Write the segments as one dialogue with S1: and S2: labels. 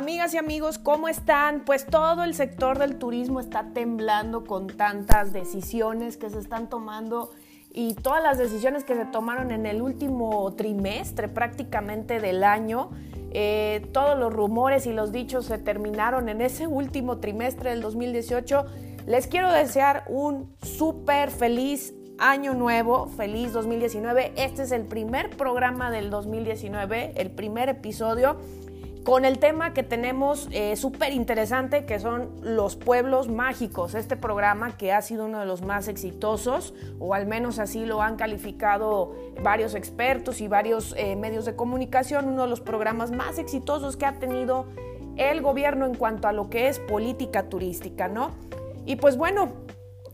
S1: Amigas y amigos, ¿cómo están? Pues todo el sector del turismo está temblando con tantas decisiones que se están tomando y todas las decisiones que se tomaron en el último trimestre prácticamente del año. Eh, todos los rumores y los dichos se terminaron en ese último trimestre del 2018. Les quiero desear un súper feliz año nuevo, feliz 2019. Este es el primer programa del 2019, el primer episodio con el tema que tenemos eh, súper interesante, que son los pueblos mágicos. Este programa que ha sido uno de los más exitosos, o al menos así lo han calificado varios expertos y varios eh, medios de comunicación, uno de los programas más exitosos que ha tenido el gobierno en cuanto a lo que es política turística, ¿no? Y pues bueno,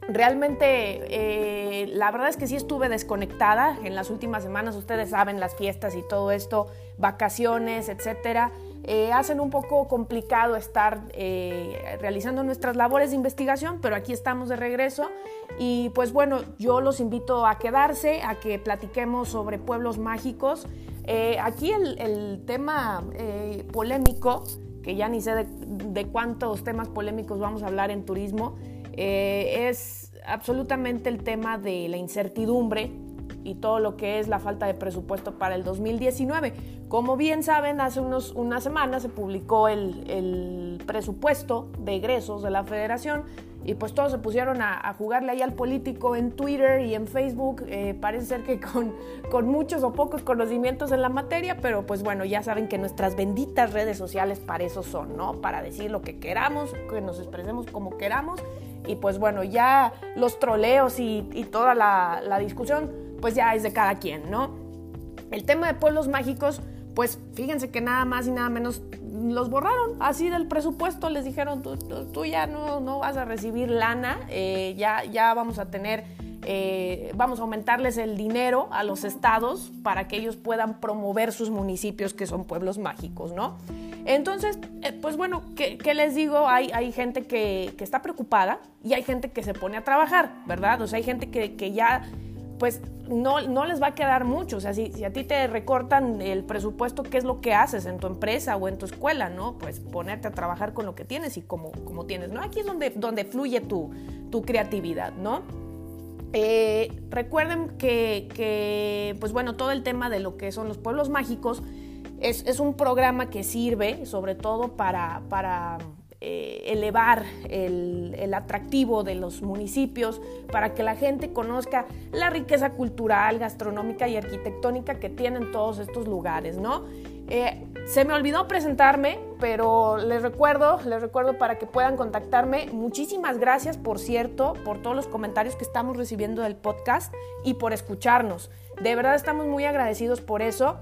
S1: Realmente, eh, la verdad es que sí estuve desconectada en las últimas semanas. Ustedes saben las fiestas y todo esto, vacaciones, etcétera. Eh, hacen un poco complicado estar eh, realizando nuestras labores de investigación, pero aquí estamos de regreso y pues bueno, yo los invito a quedarse, a que platiquemos sobre pueblos mágicos. Eh, aquí el, tema polémico, que ya ni sé de, de, cuántos temas polémicos vamos a hablar en turismo, es absolutamente el tema de la incertidumbre y todo lo que es la falta de presupuesto para el 2019. Como bien saben, hace unos, unas semanas se publicó el, presupuesto de egresos de la federación y pues todos se pusieron a, jugarle ahí al político en Twitter y en Facebook. Eh, parece ser que con, con muchos o pocos conocimientos en la materia, pero pues bueno, ya saben que nuestras benditas redes sociales para eso son, ¿no? Para decir lo que queramos, que nos expresemos como queramos. Y pues bueno, ya los troleos y, toda la, la discusión pues ya es de cada quien, ¿no? El tema de pueblos mágicos, pues fíjense que nada más y nada menos los borraron así del presupuesto, les dijeron, tú, ya no, vas a recibir lana, eh, ya, vamos a tener, eh, vamos a aumentarles el dinero a los estados para que ellos puedan promover sus municipios que son pueblos mágicos, ¿no? Entonces, eh, pues bueno, ¿qué, les digo? Hay, gente que, está preocupada y hay gente que se pone a trabajar, ¿verdad? O sea, hay gente que ya pues no, no, les va a quedar mucho. O sea, si, a ti te recortan el presupuesto, ¿qué es lo que haces en tu empresa o en tu escuela? ¿No? Pues ponerte a trabajar con lo que tienes y como, tienes, ¿no? Aquí es donde, donde fluye tu, tu creatividad, ¿no? Eh, recuerden que, pues bueno, todo el tema de lo que son los pueblos mágicos es, es un programa que sirve sobre todo para, para eh, elevar el, atractivo de los municipios para que la gente conozca la riqueza cultural, gastronómica y arquitectónica que tienen todos estos lugares, ¿no? Eh, se me olvidó presentarme, pero les recuerdo, les recuerdo para que puedan contactarme. Muchísimas gracias, por cierto, por todos los comentarios que estamos recibiendo del podcast y por escucharnos. De verdad estamos muy agradecidos por eso.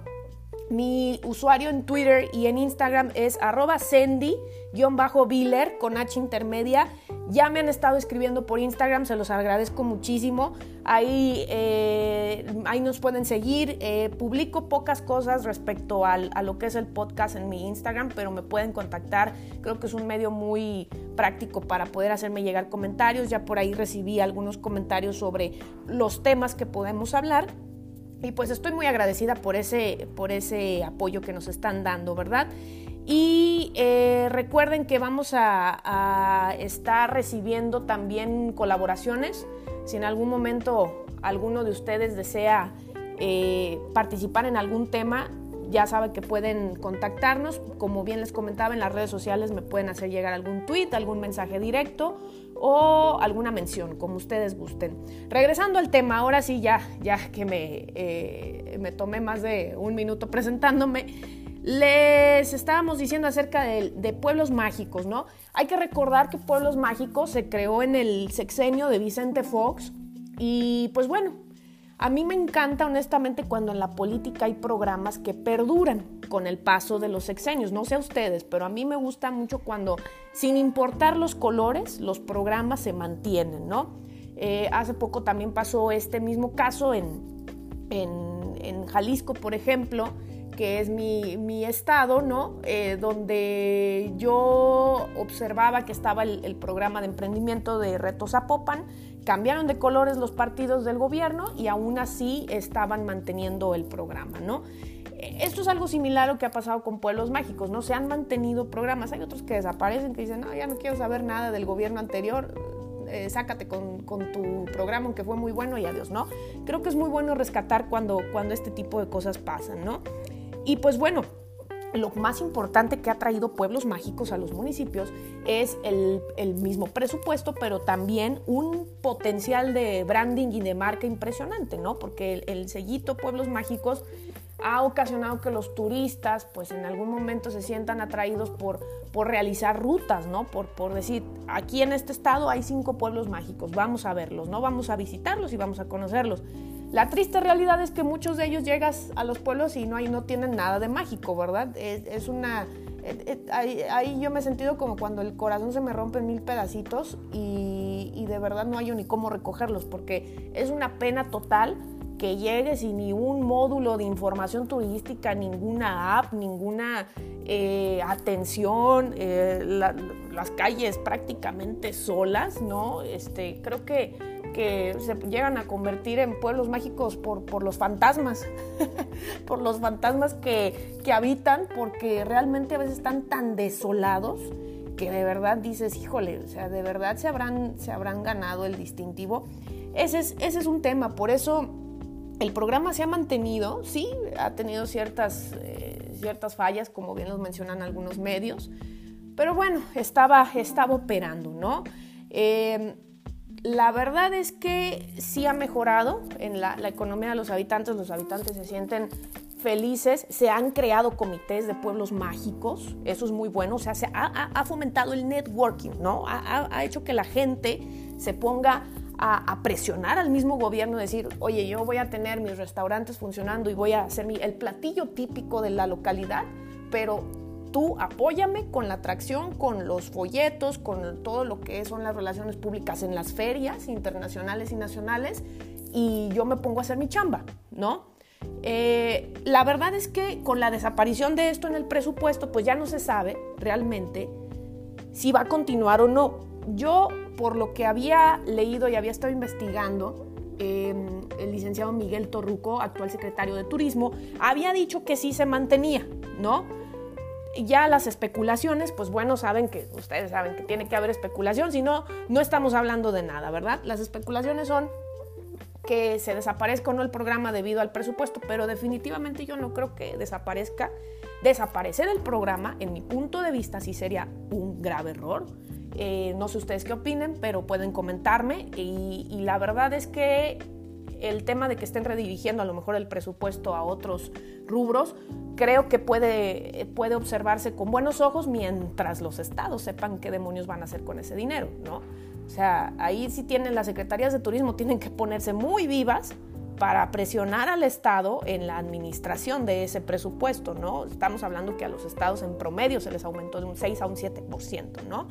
S1: Mi usuario en Twitter y en Instagram es arroba Sandy-Biller con H intermedia. Ya me han estado escribiendo por Instagram, se los agradezco muchísimo. Ahí, eh, ahí nos pueden seguir. Eh, publico pocas cosas respecto a lo que es el podcast en mi Instagram, pero me pueden contactar. Creo que es un medio muy práctico para poder hacerme llegar comentarios. Ya por ahí recibí algunos comentarios sobre los temas que podemos hablar. Y pues estoy muy agradecida por ese, por ese apoyo que nos están dando, ¿verdad? Y eh, recuerden que vamos a, estar recibiendo también colaboraciones. Si en algún momento alguno de ustedes desea eh, participar en algún tema, ya saben que pueden contactarnos. Como bien les comentaba, en las redes sociales me pueden hacer llegar algún tweet, algún mensaje directo o alguna mención, como ustedes gusten. Regresando al tema, ahora sí, ya, ya que me, eh, me tomé más de un minuto presentándome, les estábamos diciendo acerca de, de, pueblos mágicos, ¿no? Hay que recordar que Pueblos Mágicos se creó en el sexenio de Vicente Fox y pues bueno, a mí me encanta honestamente cuando en la política hay programas que perduran con el paso de los sexenios. No sé a ustedes, pero a mí me gusta mucho cuando, sin importar los colores, los programas se mantienen, ¿no? Eh, hace poco también pasó este mismo caso en, en, Jalisco, por ejemplo, que es mi, estado, ¿no? Eh, donde yo observaba que estaba el, programa de emprendimiento de Retos Zapopan cambiaron de colores los partidos del gobierno y aún así estaban manteniendo el programa, ¿no? esto es algo similar a lo que ha pasado con pueblos mágicos, ¿no? Se han mantenido programas, hay otros que desaparecen, que dicen, no, ya no quiero saber nada del gobierno anterior, eh, sácate con, con, tu programa, aunque fue muy bueno y adiós, ¿no? Creo que es muy bueno rescatar cuando, cuando este tipo de cosas pasan, ¿no? Y pues bueno, lo más importante que ha traído Pueblos Mágicos a los municipios es el, mismo presupuesto, pero también un potencial de branding y de marca impresionante, ¿no? Porque el, el sellito Pueblos Mágicos ha ocasionado que los turistas pues en algún momento se sientan atraídos por, por realizar rutas, ¿no? Por, por decir, aquí en este estado hay cinco pueblos mágicos, vamos a verlos, ¿no? Vamos a visitarlos y vamos a conocerlos. La triste realidad es que muchos de ellos llegas a los pueblos y no, hay, no tienen nada de mágico, ¿verdad? Es, una... ahí, yo me he sentido como cuando el corazón se me rompe en mil pedacitos y, y de verdad no hay ni cómo recogerlos porque es una pena total que llegue sin ni un módulo de información turística, ninguna app, ninguna eh, atención, eh, las calles prácticamente solas, ¿no? Este, creo que, que se llegan a convertir en pueblos mágicos por, por los fantasmas, por los fantasmas que, que habitan, porque realmente a veces están tan desolados que de verdad dices, híjole, o sea, de verdad se habrán, se habrán ganado el distintivo. Ese es, ese es un tema, por eso el programa se ha mantenido, sí, ha tenido ciertas, eh, ciertas fallas, como bien los mencionan algunos medios, pero bueno, estaba, estaba operando, ¿no? Eh, la verdad es que sí ha mejorado en la, economía de los habitantes, los habitantes se sienten felices, se han creado comités de pueblos mágicos, eso es muy bueno, o sea, se ha, fomentado el networking, ¿no? Ha, hecho que la gente se ponga a, presionar al mismo gobierno, decir, oye, yo voy a tener mis restaurantes funcionando y voy a hacer el platillo típico de la localidad, pero tú apóyame con la atracción, con los folletos, con todo lo que son las relaciones públicas en las ferias internacionales y nacionales, y yo me pongo a hacer mi chamba, ¿no? Eh, la verdad es que con la desaparición de esto en el presupuesto, pues ya no se sabe realmente si va a continuar o no. Yo por lo que había leído y había estado investigando, em, el licenciado Miguel Torruco, actual secretario de Turismo, había dicho que sí se mantenía, ¿no? Ya las especulaciones, pues bueno, saben que, ustedes saben que tiene que haber especulación, si no, no estamos hablando de nada, ¿verdad? Las especulaciones son que se desaparezca o no el programa debido al presupuesto, pero definitivamente yo no creo que desaparezca. Desaparecer el programa, en mi punto de vista, sí sería un grave error. Eh, no sé ustedes qué opinen, pero pueden comentarme. Y, la verdad es que el tema de que estén redirigiendo a lo mejor el presupuesto a otros rubros, creo que puede, puede observarse con buenos ojos mientras los estados sepan qué demonios van a hacer con ese dinero, ¿no? O sea, ahí sí tienen las secretarías de turismo, tienen que ponerse muy vivas para presionar al Estado en la administración de ese presupuesto, ¿no? Estamos hablando que a los estados en promedio se les aumentó de un 6 a un 7%, ¿no?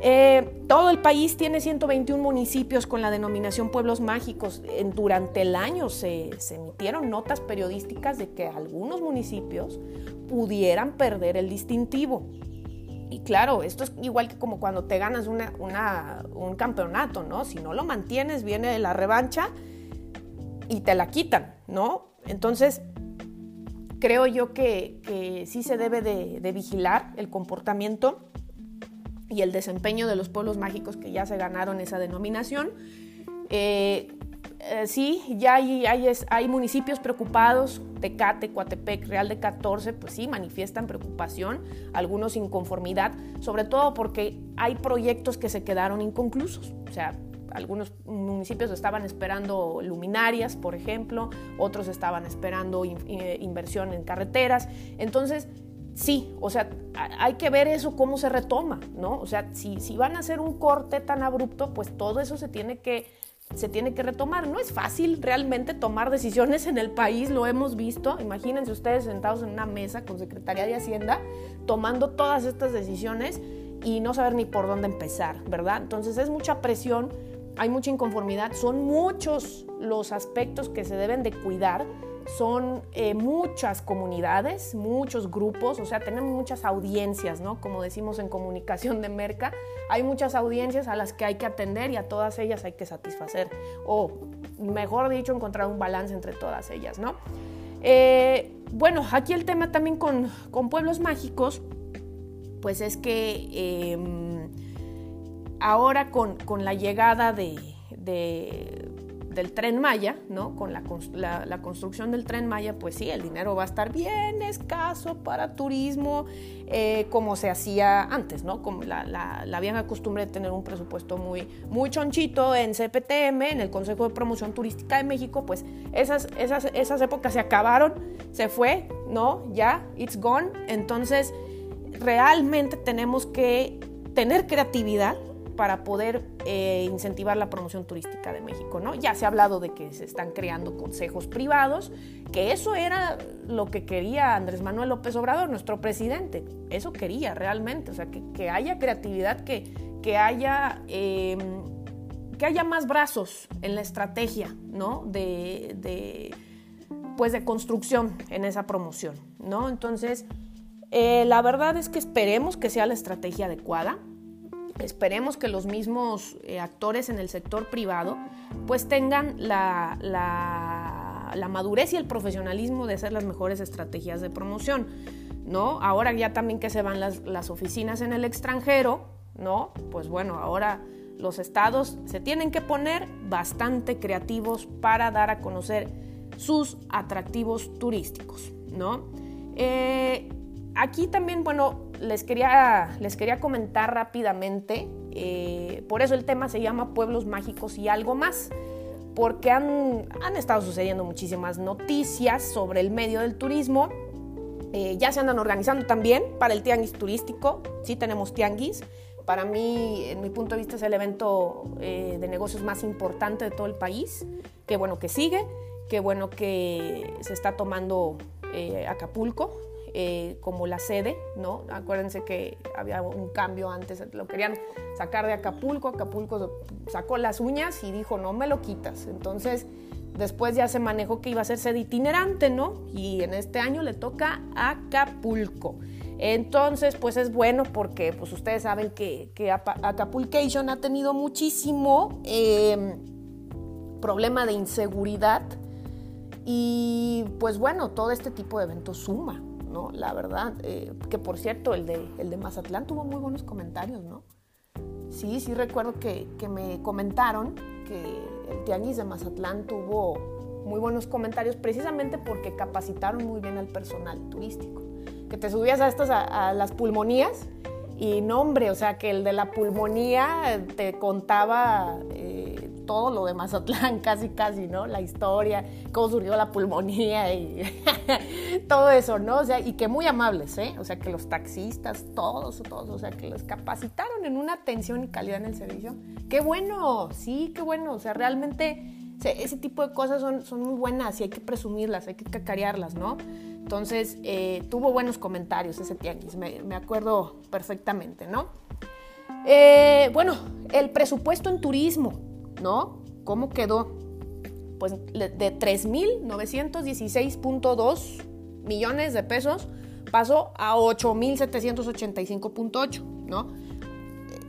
S1: Eh, todo el país tiene 121 municipios con la denominación pueblos mágicos. durante el año se, emitieron notas periodísticas de que algunos municipios pudieran perder el distintivo. Y claro, esto es igual que como cuando te ganas un campeonato, ¿no? Si no lo mantienes, viene la revancha y te la quitan, ¿no? Entonces, creo yo que, sí se debe de vigilar el comportamiento y el desempeño de los pueblos mágicos que ya se ganaron esa denominación. Eh, eh, sí, ya hay, hay, municipios preocupados, Tecate, Coatepec, Real de 14, pues sí, manifiestan preocupación, algunos inconformidad, sobre todo porque hay proyectos que se quedaron inconclusos. O sea, algunos municipios estaban esperando luminarias, por ejemplo, otros estaban esperando eh, inversión en carreteras. Entonces, sí, o sea, hay que ver eso cómo se retoma, ¿no? O sea, si, si van a hacer un corte tan abrupto, pues todo eso se tiene que se tiene que retomar. No es fácil realmente tomar decisiones en el país, lo hemos visto. Imagínense ustedes sentados en una mesa con Secretaría de Hacienda tomando todas estas decisiones y no saber ni por dónde empezar, ¿verdad? Entonces es mucha presión, hay mucha inconformidad, son muchos los aspectos que se deben de cuidar son eh, muchas comunidades, muchos grupos, o sea, tenemos muchas audiencias, ¿no? Como decimos en comunicación de merca, hay muchas audiencias a las que hay que atender y a todas ellas hay que satisfacer, o mejor dicho, encontrar un balance entre todas ellas, ¿no? Eh, bueno, aquí el tema también con, pueblos mágicos, pues es que em, ahora con, la llegada de, del tren Maya, ¿no? Con la, construcción del tren Maya, pues sí, el dinero va a estar bien escaso para turismo, eh, como se hacía antes, ¿no? Como la, vieja costumbre de tener un presupuesto muy, muy chonchito en CPTM, en el Consejo de Promoción Turística de México, pues esas, esas, esas épocas se acabaron, se fue, ¿no? Ya, it's gone. Entonces, realmente tenemos que tener creatividad para poder eh, incentivar la promoción turística de México, ¿no? Ya se ha hablado de que se están creando consejos privados, que eso era lo que quería Andrés Manuel López Obrador, nuestro presidente, eso quería realmente, o sea, que, haya creatividad, que, que haya... Em, que haya más brazos en la estrategia, ¿no? De, pues de construcción en esa promoción, ¿no? Entonces, eh, la verdad es que esperemos que sea la estrategia adecuada. Esperemos que los mismos eh, actores en el sector privado pues tengan la, madurez y el profesionalismo de hacer las mejores estrategias de promoción, ¿no? Ahora ya también que se van las, oficinas en el extranjero, ¿no? Pues bueno, ahora los estados se tienen que poner bastante creativos para dar a conocer sus atractivos turísticos, ¿no? Eh, aquí también, bueno, les quería, les quería comentar rápidamente, eh, por eso el tema se llama Pueblos Mágicos y algo más, porque han, han estado sucediendo muchísimas noticias sobre el medio del turismo. Eh, ya se andan organizando también para el tianguis turístico, sí tenemos tianguis. Para mí, en mi punto de vista, es el evento eh, de negocios más importante de todo el país. Qué bueno que sigue, qué bueno que se está tomando Acapulco, eh, como la sede, ¿no? Acuérdense que había un cambio antes, lo querían sacar de Acapulco, Acapulco sacó las uñas y dijo, no me lo quitas. Entonces, después ya se manejó que iba a ser sede itinerante, ¿no? Y en este año le toca Acapulco. Entonces, pues es bueno porque pues ustedes saben que, que Acapulcation ha tenido muchísimo em, problema de inseguridad y pues bueno, todo este tipo de eventos suma, ¿no? La verdad, eh, que por cierto, el de, el de Mazatlán tuvo muy buenos comentarios, ¿no? Sí, sí recuerdo que, me comentaron que el Tianguis de Mazatlán tuvo muy buenos comentarios precisamente porque capacitaron muy bien al personal turístico. Que te subías a estas, a, las pulmonías y no, hombre, o sea, que el de la pulmonía te contaba... Eh, todo lo de Mazatlán, casi, casi, ¿no? La historia, cómo surgió la pulmonía y todo eso, ¿no? O sea, y que muy amables, ¿eh? O sea, que los taxistas, todos, todos, o sea, que los capacitaron en una atención y calidad en el servicio. ¡Qué bueno! Sí, qué bueno. O sea, realmente ese tipo de cosas son, son muy buenas y hay que presumirlas, hay que cacarearlas, ¿no? Entonces, eh, tuvo buenos comentarios ese tianguis, me, acuerdo perfectamente, ¿no? Eh, bueno, el presupuesto en turismo. ¿No? ¿Cómo quedó? Pues de 3.916.2 millones de pesos pasó a 8.785.8, ¿no?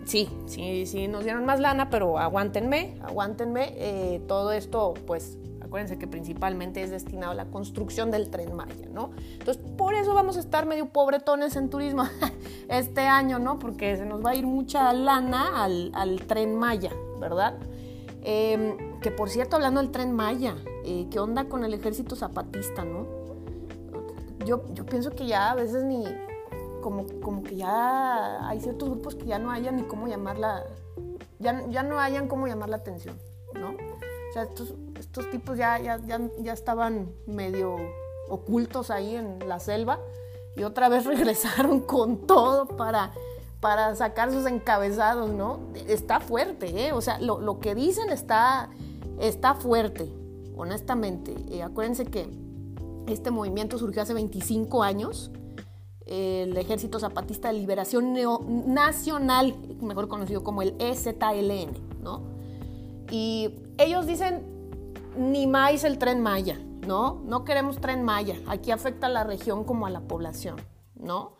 S1: Sí, sí, sí, nos dieron más lana, pero aguántenme, aguántenme. Eh, todo esto, pues, acuérdense que principalmente es destinado a la construcción del tren Maya, ¿no? Entonces, por eso vamos a estar medio pobretones en turismo este año, ¿no? Porque se nos va a ir mucha lana al, al tren Maya, ¿verdad? Em, que por cierto, hablando del tren Maya, eh, ¿qué onda con el ejército zapatista, no? Yo, yo pienso que ya a veces ni, como, como que ya hay ciertos grupos que ya no hayan ni cómo llamarla, ya, ya no hayan cómo llamar la atención, ¿no? O sea, estos, estos tipos ya, ya, ya, ya estaban medio ocultos ahí en la selva y otra vez regresaron con todo para para sacar sus encabezados, ¿no? Está fuerte, ¿eh? O sea, lo, que dicen está, está fuerte, honestamente. Eh, acuérdense que este movimiento surgió hace 25 años. el Ejército Zapatista de Liberación Nacional, mejor conocido como el EZLN, ¿no? Y ellos dicen, ni más el tren Maya, ¿no? No queremos tren Maya. Aquí afecta a la región como a la población, ¿no?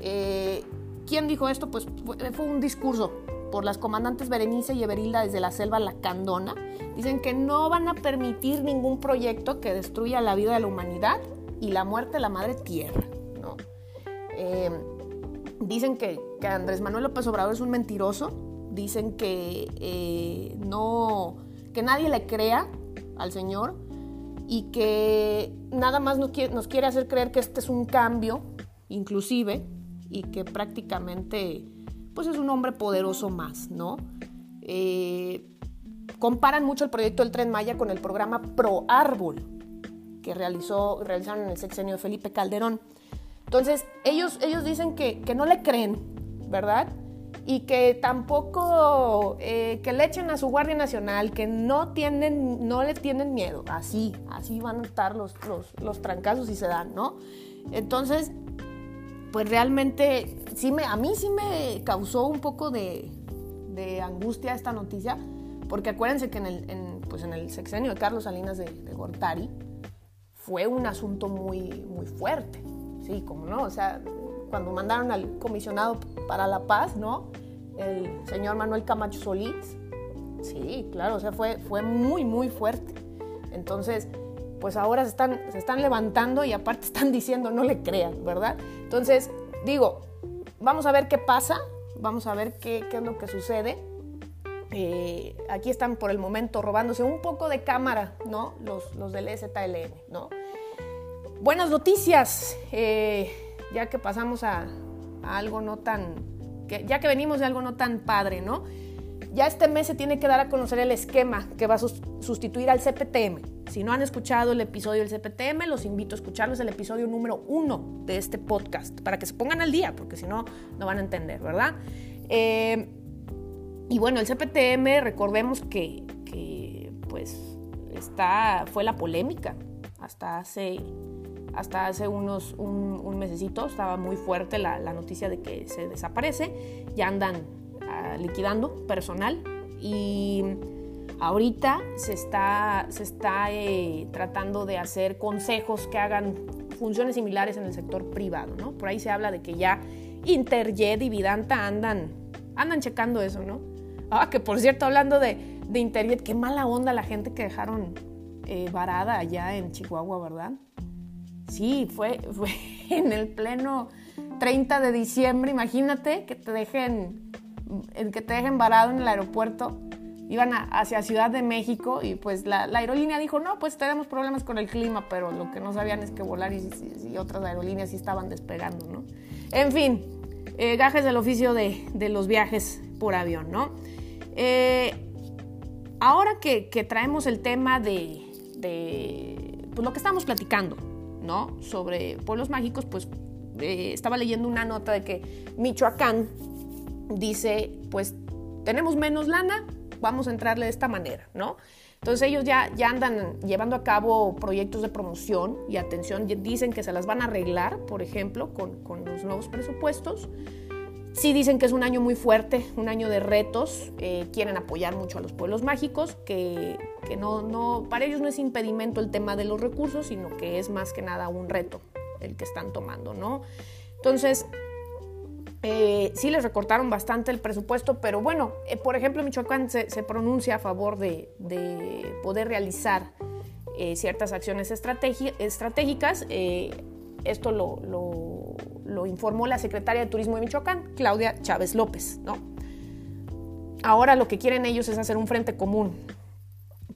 S1: Eh, ¿Quién dijo esto? Pues fue un discurso, por las comandantes Berenice y Everilda desde la selva Lacandona, dicen que no van a permitir ningún proyecto que destruya la vida de la humanidad y la muerte de la madre tierra. Eh, dicen que, Andrés Manuel López Obrador es un mentiroso, dicen que eh, no, que nadie le crea al señor y que nada más nos quiere hacer creer que este es un cambio, inclusive, y que prácticamente pues es un hombre poderoso más, ¿no? Eh, comparan mucho el proyecto del Tren Maya con el programa Pro Árbol que realizó, realizaron en el sexenio de Felipe Calderón. Entonces, ellos, ellos dicen que, que no le creen, ¿verdad? Y que tampoco, eh, que le echen a su Guardia Nacional, que no, tienen, no le tienen miedo. Así, así van a estar los, los, los trancazos si se dan, ¿no? Entonces, pues realmente sí me, a mí sí me causó un poco de, de angustia esta noticia, porque acuérdense que en el, en, pues en el sexenio de Carlos Salinas de, de, Gortari fue un asunto muy, muy fuerte, sí, como no, o sea, cuando mandaron al comisionado para la paz, ¿no? El señor Manuel Camacho Solís, sí, claro, o sea, fue, fue muy, muy fuerte. Entonces, pues ahora se están, se están levantando y aparte están diciendo no le crean, ¿verdad? Entonces, digo, vamos a ver qué pasa, vamos a ver qué, es lo que sucede. Eh, aquí están por el momento robándose un poco de cámara, ¿no? Los, los del STLN, ¿no? Buenas noticias, eh, ya que pasamos a, algo no tan, ya que venimos de algo no tan padre, ¿no? Ya este mes se tiene que dar a conocer el esquema que va a sustituir al CPTM. Si no han escuchado el episodio del CPTM, los invito a escucharlos, el episodio número uno de este podcast, para que se pongan al día, porque si no, no van a entender, ¿verdad? Eh, y bueno, el CPTM, recordemos que, que, pues está, fue la polémica hasta hace, hasta hace unos un, mesecito, estaba muy fuerte la, la, noticia de que se desaparece, ya andan liquidando personal y Ahorita se está, se está eh, tratando de hacer consejos que hagan funciones similares en el sector privado, ¿no? Por ahí se habla de que ya Interjet y Vidanta andan, andan checando eso, ¿no? Ah, que por cierto, hablando de, de Interjet, qué mala onda la gente que dejaron eh, varada allá en Chihuahua, ¿verdad? Sí, fue, fue en el pleno 30 de diciembre, imagínate que te dejen, que te dejen varado en el aeropuerto iban hacia Ciudad de México y pues la, aerolínea dijo, no, pues tenemos problemas con el clima, pero lo que no sabían es que volar y, otras aerolíneas sí estaban despegando, ¿no? En fin, eh, gajes del oficio de, de, los viajes por avión, ¿no? Eh, ahora que, traemos el tema de, de, pues lo que estamos platicando, ¿no? Sobre pueblos mágicos, pues eh, estaba leyendo una nota de que Michoacán dice, pues tenemos menos lana, vamos a entrarle de esta manera, ¿no? Entonces ellos ya, ya andan llevando a cabo proyectos de promoción y atención, dicen que se las van a arreglar, por ejemplo, con, con los nuevos presupuestos. Sí dicen que es un año muy fuerte, un año de retos, eh, quieren apoyar mucho a los pueblos mágicos, que, que no, no, para ellos no es impedimento el tema de los recursos, sino que es más que nada un reto el que están tomando, ¿no? Entonces, eh, sí les recortaron bastante el presupuesto, pero bueno, eh, por ejemplo, Michoacán se, pronuncia a favor de, de poder realizar eh, ciertas acciones estratégicas. Esto lo, lo, lo, informó la secretaria de Turismo de Michoacán, Claudia Chávez López. ¿no? Ahora lo que quieren ellos es hacer un frente común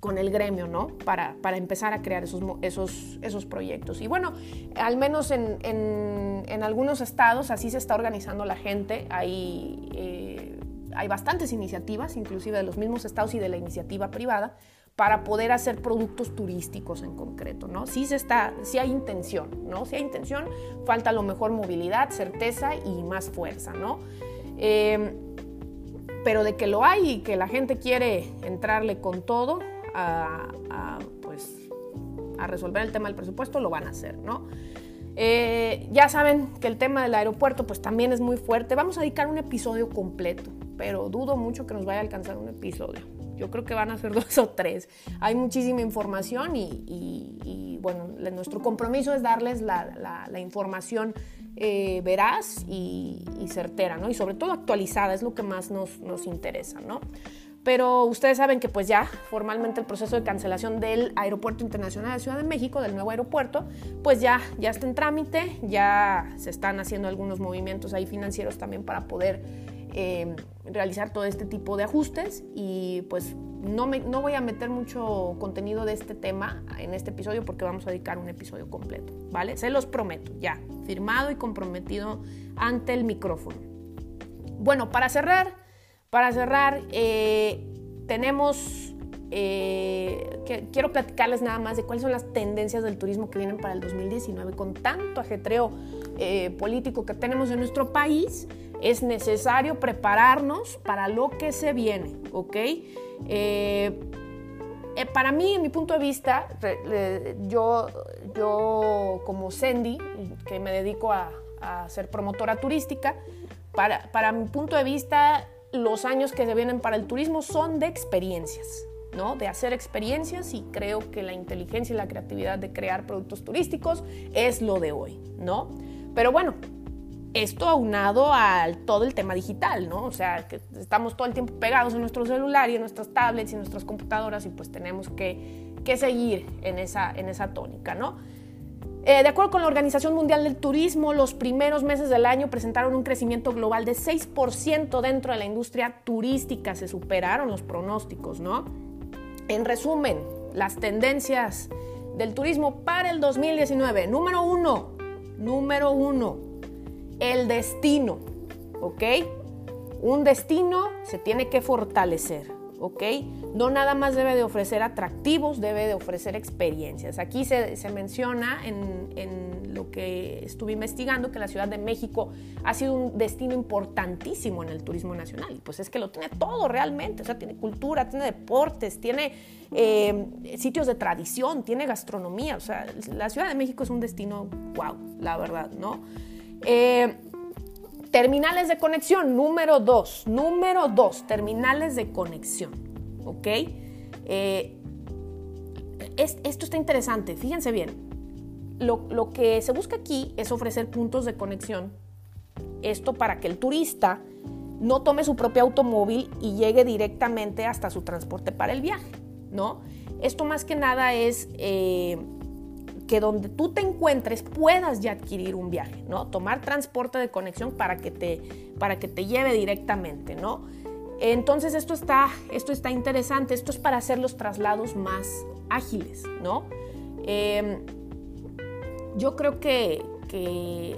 S1: con el gremio, ¿no? Para, para empezar a crear esos, esos, esos proyectos. Y bueno, al menos en, en, en, algunos estados así se está organizando la gente. Hay, eh, hay bastantes iniciativas, inclusive de los mismos estados y de la iniciativa privada, para poder hacer productos turísticos en concreto, ¿no? Sí se está, sí hay intención, ¿no? Sí hay intención, falta a lo mejor movilidad, certeza y más fuerza, ¿no? Eh, pero de que lo hay y que la gente quiere entrarle con todo, a, a, pues, a resolver el tema del presupuesto, lo van a hacer, ¿no? Eh, ya saben que el tema del aeropuerto pues también es muy fuerte. Vamos a dedicar un episodio completo, pero dudo mucho que nos vaya a alcanzar un episodio. Yo creo que van a ser dos o tres. Hay muchísima información y, y, y bueno, nuestro compromiso es darles la, la, la información eh, veraz y, certera, ¿no? Y sobre todo actualizada, es lo que más nos, nos interesa, ¿no? Pero ustedes saben que pues ya formalmente el proceso de cancelación del Aeropuerto Internacional de Ciudad de México, del nuevo aeropuerto, pues ya, ya está en trámite, ya se están haciendo algunos movimientos ahí financieros también para poder eh, realizar todo este tipo de ajustes y pues no, me, no voy a meter mucho contenido de este tema en este episodio porque vamos a dedicar un episodio completo, ¿vale? Se los prometo, ya, firmado y comprometido ante el micrófono. Bueno, para cerrar para cerrar, eh, tenemos, eh, que, quiero platicarles nada más de cuáles son las tendencias del turismo que vienen para el 2019 con tanto ajetreo eh, político que tenemos en nuestro país. Es necesario prepararnos para lo que se viene, ¿ok? para mí, en mi punto de vista, yo, yo como Sandy, que me dedico a, ser promotora turística, para, para mi punto de vista, los años que se vienen para el turismo son de experiencias, ¿no? De hacer experiencias y creo que la inteligencia y la creatividad de crear productos turísticos es lo de hoy, ¿no? Pero bueno, esto aunado al todo el tema digital, ¿no? O sea, que estamos todo el tiempo pegados en nuestro celular y en nuestras tablets y en nuestras computadoras y pues tenemos que, que seguir en esa, en esa tónica, ¿no? Eh, de acuerdo con la Organización Mundial del Turismo, los primeros meses del año presentaron un crecimiento global de 6% dentro de la industria turística. Se superaron los pronósticos, ¿no? En resumen, las tendencias del turismo para el 2019. Número uno, número uno, el destino, ¿ok? Un destino se tiene que fortalecer. ¿Ok? No nada más debe de ofrecer atractivos, debe de ofrecer experiencias. Aquí se, menciona en, en, lo que estuve investigando que la Ciudad de México ha sido un destino importantísimo en el turismo nacional. Y pues es que lo tiene todo realmente, o sea, tiene cultura, tiene deportes, tiene eh, sitios de tradición, tiene gastronomía, o sea, la Ciudad de México es un destino, wow, la verdad, ¿no? Eh, Terminales de conexión, número dos. Número dos, terminales de conexión. ¿Ok? Eh, esto está interesante, fíjense bien. Lo, que se busca aquí es ofrecer puntos de conexión. Esto para que el turista no tome su propio automóvil y llegue directamente hasta su transporte para el viaje, ¿no? Esto más que nada es eh, que donde tú te encuentres puedas ya adquirir un viaje, ¿no? Tomar transporte de conexión para que te, para que te lleve directamente, ¿no? Entonces esto está, esto está interesante, esto es para hacer los traslados más ágiles, ¿no? Em, yo creo que,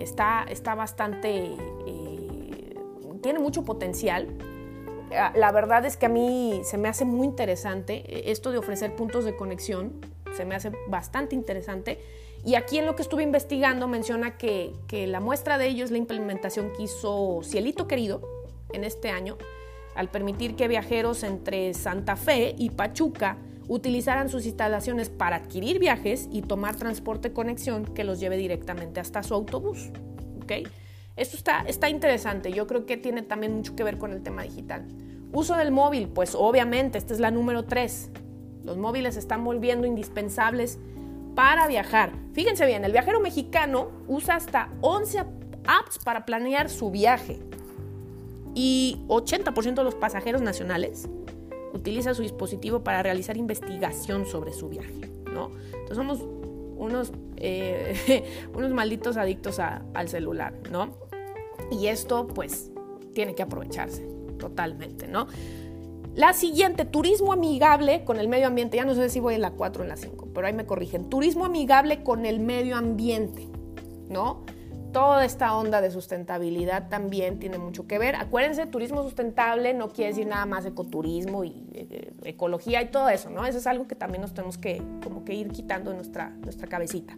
S1: está, está bastante, eh, tiene mucho potencial. Ah, la verdad es que a mí se me hace muy interesante esto de ofrecer puntos de conexión se me hace bastante interesante. Y aquí en lo que estuve investigando menciona que, la muestra de ello es la implementación que hizo Cielito Querido en este año, al permitir que viajeros entre Santa Fe y Pachuca utilizaran sus instalaciones para adquirir viajes y tomar transporte conexión que los lleve directamente hasta su autobús. ¿Okay? Esto está, está interesante, yo creo que tiene también mucho que ver con el tema digital. Uso del móvil, pues obviamente, esta es la número 3. Los móviles se están volviendo indispensables para viajar. Fíjense bien, el viajero mexicano usa hasta 11 apps para planear su viaje. Y 80% de los pasajeros nacionales utiliza su dispositivo para realizar investigación sobre su viaje. ¿no? Entonces somos unos, eh, unos malditos adictos al celular, ¿no? Y esto pues tiene que aprovecharse totalmente, ¿no? La siguiente, turismo amigable con el medio ambiente. Ya no sé si voy en la 4 o en la 5, pero ahí me corrigen. Turismo amigable con el medio ambiente, ¿no? Toda esta onda de sustentabilidad también tiene mucho que ver. Acuérdense, turismo sustentable no quiere decir nada más ecoturismo y eh, ecología y todo eso, ¿no? Eso es algo que también nos tenemos que, como que ir quitando de nuestra, nuestra cabecita.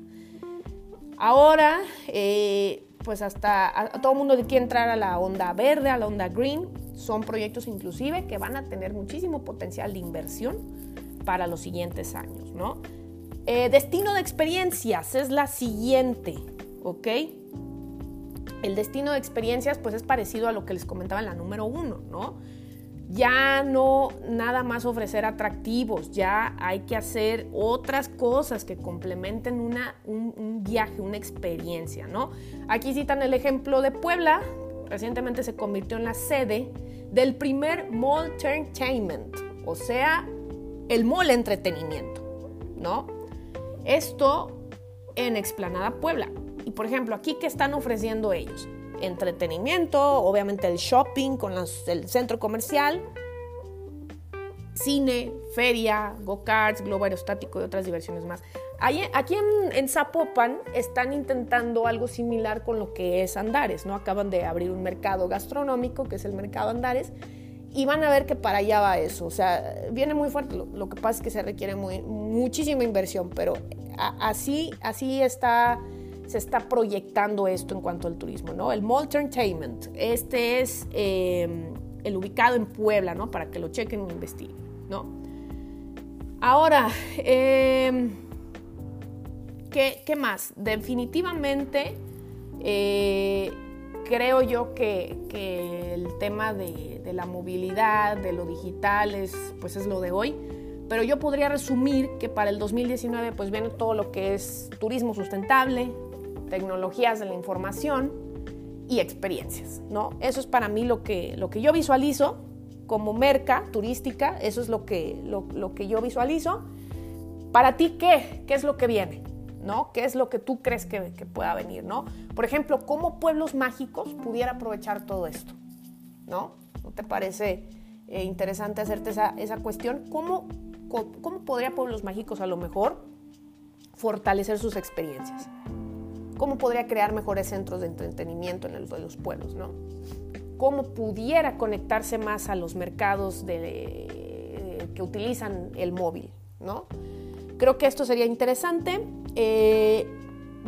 S1: Ahora, eh, pues hasta todo el mundo quiere entrar a la onda verde, a la onda green. Son proyectos inclusive que van a tener muchísimo potencial de inversión para los siguientes años, ¿no? Eh, destino de experiencias es la siguiente, ¿ok? El destino de experiencias pues es parecido a lo que les comentaba en la número uno, ¿no? ya no nada más ofrecer atractivos, ya hay que hacer otras cosas que complementen una, un, viaje, una experiencia, ¿no? Aquí citan el ejemplo de Puebla, recientemente se convirtió en la sede del primer Mall Entertainment, o sea, el mall entretenimiento, ¿no? Esto en Explanada Puebla. Y por ejemplo, aquí, ¿qué están ofreciendo ellos? entretenimiento, obviamente el shopping con el centro comercial, cine, feria, go-karts, globo aerostático y otras diversiones más. Aquí en, Zapopan están intentando algo similar con lo que es Andares, ¿no? Acaban de abrir un mercado gastronómico, que es el mercado Andares, y van a ver que para allá va eso. O sea, viene muy fuerte. Lo, que pasa es que se requiere muchísima inversión, pero así, así está se está proyectando esto en cuanto al turismo, ¿no? El Mall Entertainment, este es em, el ubicado en Puebla, ¿no? Para que lo chequen e investiguen, ¿no? Ahora, em, ¿qué, más? Definitivamente eh, creo yo que, el tema de, la movilidad, de lo digital, es, pues es lo de hoy. Pero yo podría resumir que para el 2019 pues viene todo lo que es turismo sustentable, tecnologías de la información y experiencias, ¿no? Eso es para mí lo que, lo que yo visualizo como merca turística, eso es lo que, lo, que yo visualizo. Para ti, ¿qué? ¿Qué es lo que viene? ¿No? ¿Qué es lo que tú crees que, pueda venir, ¿no? Por ejemplo, ¿cómo Pueblos Mágicos pudiera aprovechar todo esto, ¿no? ¿No te parece eh, interesante hacerte esa, esa cuestión? ¿Cómo, ¿Cómo podría Pueblos Mágicos a lo mejor fortalecer sus experiencias? cómo podría crear mejores centros de entretenimiento en el de los pueblos, ¿no? Cómo pudiera conectarse más a los mercados de, que utilizan el móvil, ¿no? Creo que esto sería interesante. Eh,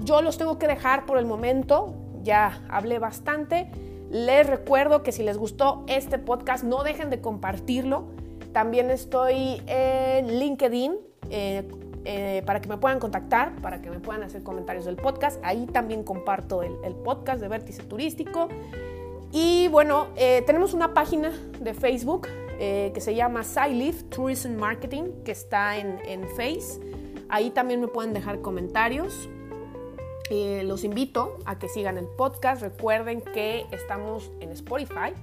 S1: yo los tengo que dejar por el momento, ya hablé bastante. Les recuerdo que si les gustó este podcast, no dejen de compartirlo. También estoy en LinkedIn. Eh, eh, para que me puedan contactar, para que me puedan hacer comentarios del podcast. Ahí también comparto el, podcast de Vértice Turístico. Y bueno, tenemos una página de Facebook que se llama SciLife Tourism Marketing, que está en Face. Ahí también me pueden dejar comentarios. los invito a que sigan el podcast. Recuerden que estamos en Spotify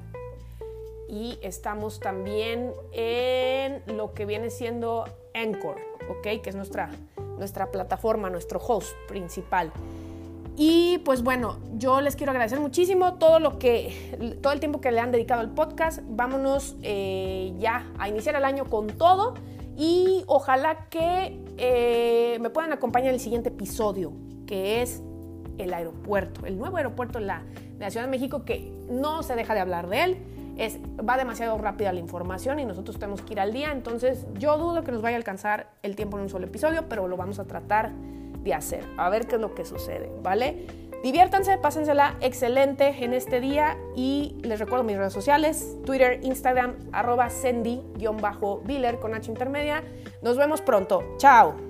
S1: y estamos también en lo que viene siendo Anchor, ¿ok? Que es nuestra, nuestra plataforma, nuestro host principal. Y pues bueno, yo les quiero agradecer muchísimo todo lo que, todo el tiempo que le han dedicado al podcast. Vámonos eh, ya a iniciar el año con todo y ojalá que eh, me puedan acompañar en el siguiente episodio, que es el aeropuerto, el nuevo aeropuerto de la, de la Ciudad de México, que no se deja de hablar de él es, va demasiado rápida la información y nosotros tenemos que ir al día. Entonces yo dudo que nos vaya a alcanzar el tiempo en un solo episodio, pero lo vamos a tratar de hacer. A ver qué es lo que sucede, ¿vale? Diviértanse, pásensela excelente en este día y les recuerdo mis redes sociales, Twitter, Instagram, arroba Sendy-Biller con H intermedia. Nos vemos pronto. Chao.